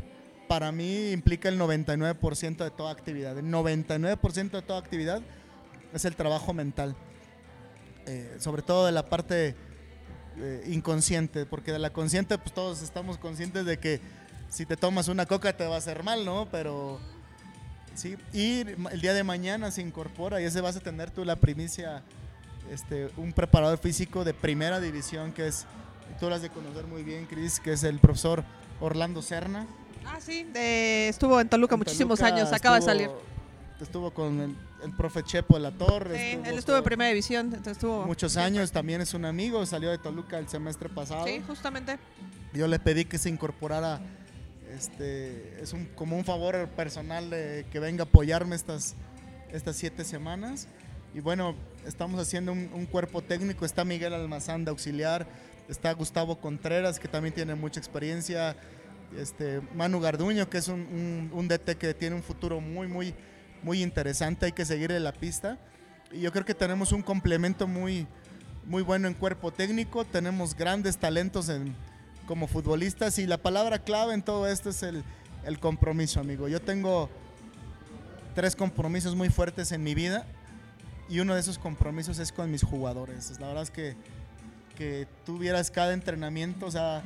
para mí implica el 99% de toda actividad. El 99% de toda actividad es el trabajo mental. Eh, sobre todo de la parte inconsciente, porque de la consciente pues todos estamos conscientes de que si te tomas una coca te va a hacer mal, ¿no? Pero sí, y el día de mañana se incorpora y ese vas a tener tú la primicia, este, un preparador físico de primera división que es, tú lo has de conocer muy bien, Cris, que es el profesor Orlando Serna. Ah, sí, de- estuvo en Toluca En muchísimos Toluca años, acaba de salir. Estuvo con el, el profe Chepo de la Torre. Sí, él estuvo en primera división, entonces estuvo... Muchos años, también es un amigo, salió de Toluca el semestre pasado. Sí, justamente. Yo le pedí que se incorporara, este, es un, como un favor personal que venga a apoyarme estas, estas siete semanas. Y bueno, estamos haciendo un, cuerpo técnico, está Miguel Almazán de auxiliar, está Gustavo Contreras, que también tiene mucha experiencia, este, Manu Garduño, que es un, un, un DT que tiene un futuro muy, muy, muy interesante, hay que seguirle la pista. Y yo creo que tenemos un complemento muy, muy bueno en cuerpo técnico, tenemos grandes talentos en, como futbolistas y la palabra clave en todo esto es el, el compromiso, amigo. Yo tengo tres compromisos muy fuertes en mi vida y uno de esos compromisos es con mis jugadores. La verdad es que, que tú vieras cada entrenamiento, o sea,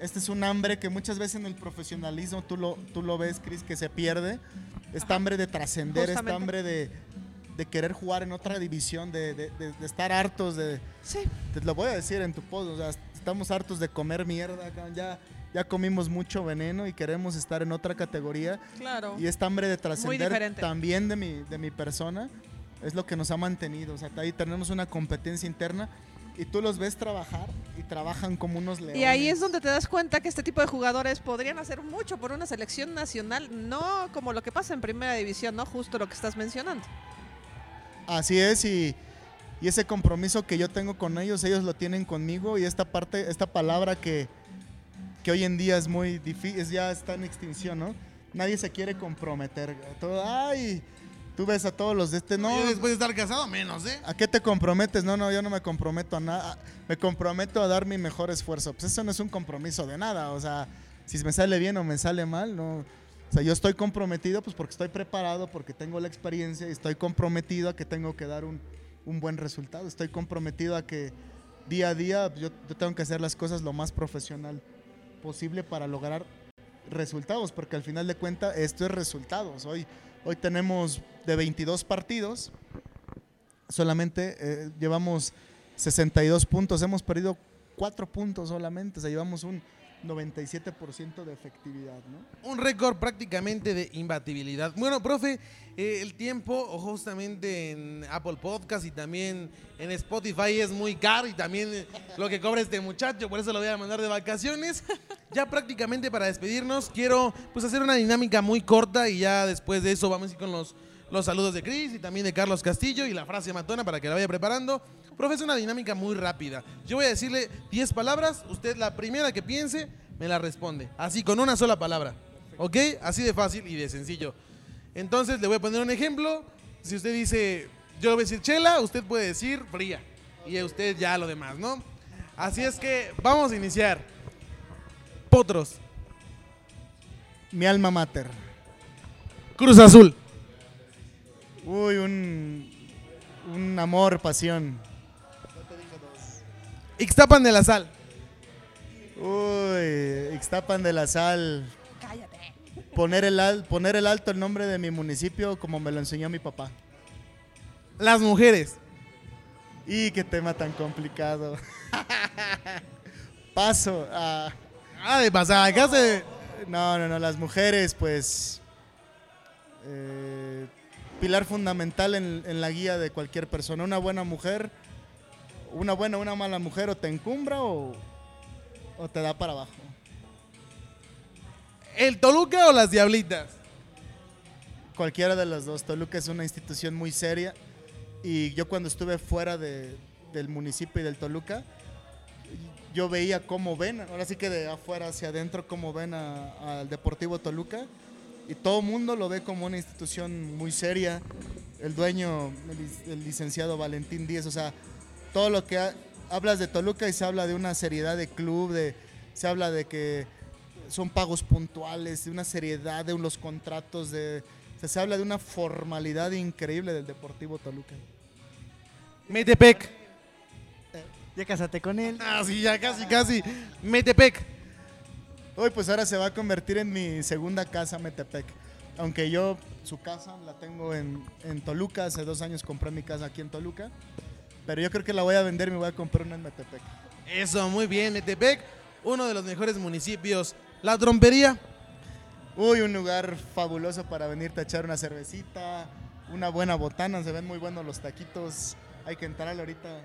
este es un hambre que muchas veces en el profesionalismo tú lo, tú lo ves, Cris, que se pierde. Esta hambre de trascender, esta hambre de, de querer jugar en otra división, de, de- de- de estar hartos de, Sí, te lo voy a decir en tu post, o sea, estamos hartos de comer mierda, ya, ya comimos mucho veneno y queremos estar en otra categoría. claro. Y esta hambre de trascender también de mi, de mi persona es lo que nos ha mantenido. O sea, ahí tenemos una competencia interna y tú los ves trabajar y trabajan como unos leones. Y ahí es donde te das cuenta que este tipo de jugadores podrían hacer mucho por una selección nacional, no como lo que pasa en primera división, no justo lo que estás mencionando. Así es, y, y ese compromiso que yo tengo con ellos, ellos lo tienen conmigo, y esta parte, esta palabra que, que hoy en día es muy difícil, ya está en extinción, ¿no? Nadie se quiere comprometer. Todo, ay, tú ves a todos los de este, no, Yo después de estar casado, menos, ¿eh? ¿A qué te comprometes? No, no, yo no me comprometo a nada. Me comprometo a dar mi mejor esfuerzo. Pues eso no es un compromiso de nada. O sea, si me sale bien o me sale mal, no. O sea, yo estoy comprometido pues porque estoy preparado, porque tengo la experiencia y estoy comprometido a que tengo que dar un, un buen resultado. Estoy comprometido a que día a día yo, tengo que hacer las cosas lo más profesional posible para lograr resultados, porque al final de cuentas esto es resultados. Hoy, hoy tenemos de 22 partidos, solamente eh, llevamos 62 puntos, hemos perdido 4 puntos solamente, o sea, llevamos un 97% de efectividad, ¿no? Un récord prácticamente de imbatibilidad. Bueno, profe, eh, el tiempo justamente en Apple Podcast y también en Spotify es muy caro y también eh, lo que cobra este muchacho, por eso lo voy a mandar de vacaciones. Ya prácticamente para despedirnos quiero pues hacer una dinámica muy corta y ya después de eso vamos a ir con los, los saludos de Cris y también de Carlos Castillo y la frase matona para que la vaya preparando. Profe, es una dinámica muy rápida. Yo voy a decirle 10 palabras, usted la primera que piense me la responde, así con una sola palabra. ¿Ok? Así de fácil y de sencillo. Entonces le voy a poner un ejemplo. Si usted dice, yo le voy a decir chela, usted puede decir fría. Y usted ya lo demás, ¿no? Así es que vamos a iniciar. Potros, Mi alma mater. Cruz Azul, Uy, un, un amor, pasión. Ixtapan de la Sal, Uy, Ixtapan de la Sal. Cállate. Poner el, al- poner el alto el nombre de mi municipio como me lo enseñó mi papá. Las Mujeres, Y qué tema tan complicado. (laughs) Paso a... ah, de pasada, acá se... No, no, no, las mujeres, pues eh, pilar fundamental en, en la guía de cualquier persona. Una buena mujer, una buena, una mala mujer o te encumbra o, o te da para abajo. ¿El Toluca o las Diablitas? Cualquiera de las dos. Toluca es una institución muy seria y yo cuando estuve fuera de- del municipio y del Toluca, yo veía cómo ven, ahora sí que de afuera hacia adentro, cómo ven al Deportivo Toluca y todo el mundo lo ve como una institución muy seria. El dueño, el, lic- el licenciado Valentín Díez, o sea, todo lo que ha- hablas de Toluca y se habla de una seriedad de club, de, se habla de que son pagos puntuales, de una seriedad de los contratos, de, o sea, se habla de una formalidad increíble del Deportivo Toluca. Metepec. Ya casate con él. Ah, sí, ya casi, casi. Metepec. Hoy pues ahora se va a convertir en mi segunda casa Metepec. Aunque yo su casa la tengo en, en Toluca, hace dos años compré mi casa aquí en Toluca. Pero yo creo que la voy a vender y me voy a comprar una en Metepec. Eso, muy bien. Metepec, uno de los mejores municipios. La trompería. Uy, un lugar fabuloso para venirte a echar una cervecita, una buena botana, se ven muy buenos los taquitos. Hay que entrarle ahorita.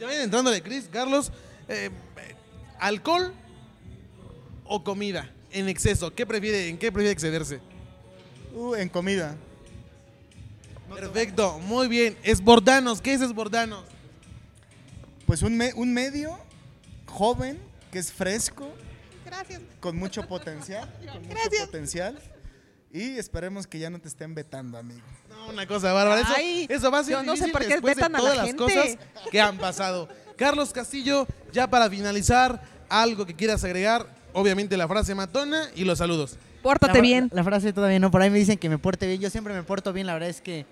Ya viene entrándole, Cris. Carlos, eh, eh, ¿alcohol o comida en exceso? ¿Qué prefiere, ¿En qué prefiere excederse? Uh, en comida. Perfecto, muy bien. Esbordanos, ¿qué es Esbordanos? Pues un, me- un medio joven, que es fresco, Gracias. con mucho potencial. Con mucho Gracias. potencial. Y esperemos que ya no te estén vetando, amigo. No, una cosa bárbara. Eso, Ay, eso va a ser yo no sé por qué después de vetan a la todas las gente. cosas que han pasado. Carlos Castillo, ya para finalizar, algo que quieras agregar, obviamente la frase matona y los saludos. Pórtate La- bien. La, frase todavía no, por ahí me dicen que me porte bien. Yo siempre me porto bien, la verdad es que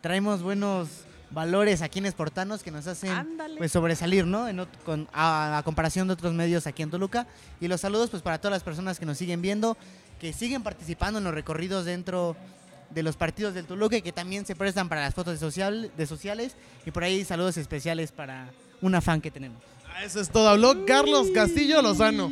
traemos buenos valores aquí en Esportanos que nos hacen pues sobresalir, ¿no? En con- a, a comparación de otros medios aquí en Toluca. Y los saludos pues para todas las personas que nos siguen viendo, que siguen participando en los recorridos dentro de los partidos del Toluca y que también se prestan para las fotos de, social, de sociales. Y por ahí saludos especiales para una fan que tenemos. Eso es todo. Habló Carlos Castillo Lozano.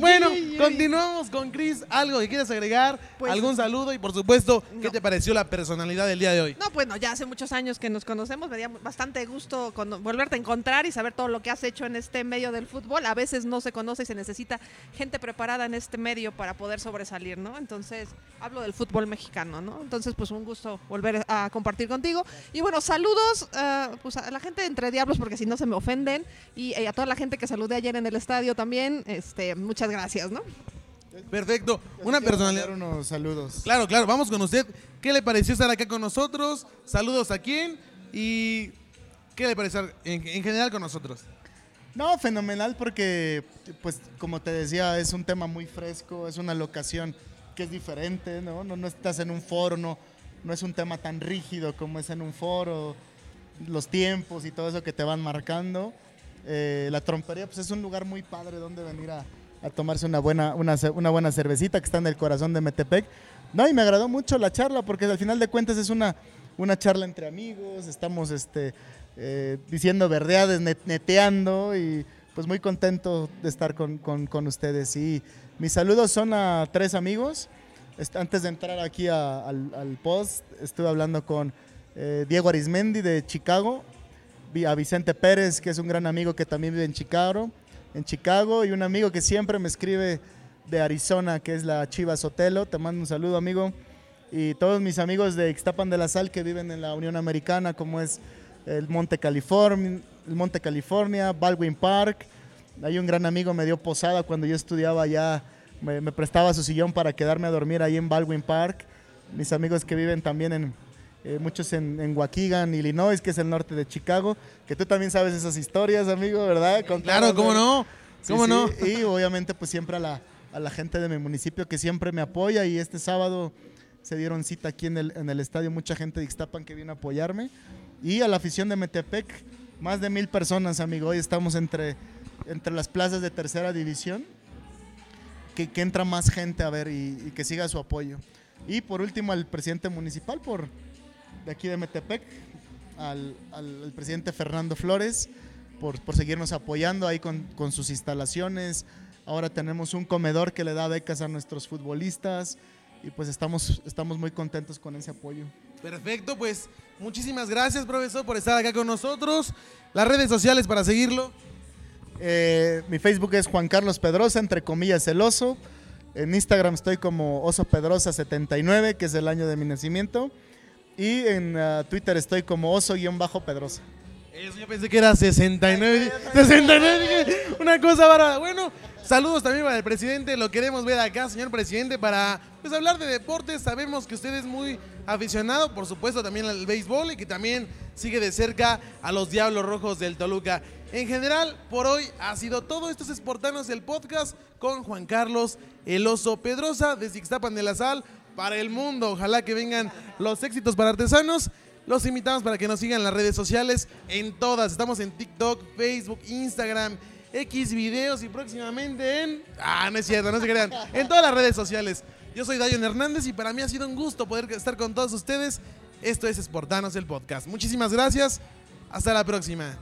Bueno, continuamos con Chris. ¿Algo que quieras agregar? Pues- ¿Algún saludo? Y por supuesto, ¿qué No. te pareció la personalidad del día de hoy? No, bueno, ya hace muchos años que nos conocemos, me dio bastante gusto cono- volverte a encontrar y saber todo lo que has hecho en este medio del fútbol. A veces no se conoce y se necesita gente preparada en este medio para poder sobresalir, ¿no? Entonces, hablo del fútbol mexicano, ¿no? Entonces, pues un gusto volver a compartir contigo. Y bueno, saludos ah, pues, a la gente de Entre Diablos, porque si no se me ofenden, y eh, a toda la gente que saludé ayer en el estadio también, este, muchas gracias, ¿no? Perfecto. Una personalidad. unos saludos. Claro, claro, vamos con usted. ¿Qué le pareció estar acá con nosotros? Saludos a quién y qué le pareció en, en general con nosotros. No, fenomenal porque, pues, como te decía, es un tema muy fresco, es una locación que es diferente, ¿no? No, no estás en un foro, no, no es un tema tan rígido como es en un foro, los tiempos y todo eso que te van marcando. Eh, la trompería, pues, es un lugar muy padre donde venir a, a tomarse una buena, una, una buena cervecita que está en el corazón de Metepec. No, y me agradó mucho la charla porque al final de cuentas es una, una charla entre amigos, estamos este, eh, diciendo verdeades, net- neteando y pues muy contento de estar con, con- con ustedes. Y mis saludos son a tres amigos. Antes de entrar aquí a- al, al post, estuve hablando con eh, Diego Arismendi de Chicago, a Vicente Pérez, que es un gran amigo que también vive en Chicago, en Chicago, y un amigo que siempre me escribe de Arizona, que es la Chiva Sotelo. Te mando un saludo, amigo. Y todos mis amigos de Ixtapan de la Sal que viven en la Unión Americana, como es el Monte California, el Monte California, Baldwin Park. Hay un gran amigo me dio posada cuando yo estudiaba allá, me, me prestaba su sillón para quedarme a dormir ahí en Baldwin Park. Mis amigos que viven también en eh, muchos en, en Waukegan, Illinois, que es el norte de Chicago, que tú también sabes esas historias, amigo, ¿verdad? Claro, Contadas, ¿cómo no? Sí, ¿Cómo sí, no? Y obviamente pues siempre a la, a la gente de mi municipio que siempre me apoya y este sábado se dieron cita aquí en el, en el estadio, mucha gente de Ixtapan que vino a apoyarme y a la afición de Metepec, más de mil personas, amigo. Hoy estamos entre, entre las plazas de tercera división, que, que entra más gente a ver y, y que siga su apoyo. Y por último al presidente municipal por de aquí de Metepec, al, al- al presidente Fernando Flores, por, por seguirnos apoyando ahí con, con sus instalaciones. Ahora tenemos un comedor que le da becas a nuestros futbolistas. y pues estamos, estamos muy contentos con ese apoyo. Perfecto, pues muchísimas gracias, profesor, por estar acá con nosotros. Las redes sociales para seguirlo. Eh, mi Facebook es Juan Carlos Pedrosa, entre comillas el oso. En Instagram estoy como Oso Pedrosa 79, que es el año de mi nacimiento. Y en uh, Twitter estoy como Oso-Pedrosa. Eso yo pensé que era 69. 69, dije, una cosa bárbara. Bueno, saludos también para el presidente. Lo queremos ver acá, señor presidente, para pues, hablar de deportes. Sabemos que usted es muy aficionado, por supuesto, también al béisbol y que también sigue de cerca a los Diablos Rojos del Toluca. En general, por hoy ha sido todo. Estos Esportanos el podcast con Juan Carlos El Oso Pedrosa de Ixtapan de la Sal para el mundo. Ojalá que vengan los éxitos para artesanos. Los invitamos para que nos sigan en las redes sociales, en todas. Estamos en TikTok, Facebook, Instagram, X videos y próximamente en... Ah, no es cierto, no se crean. En todas las redes sociales. Yo soy Dayon Hernández y para mí ha sido un gusto poder estar con todos ustedes. Esto es Esportanos el podcast. Muchísimas gracias. Hasta la próxima.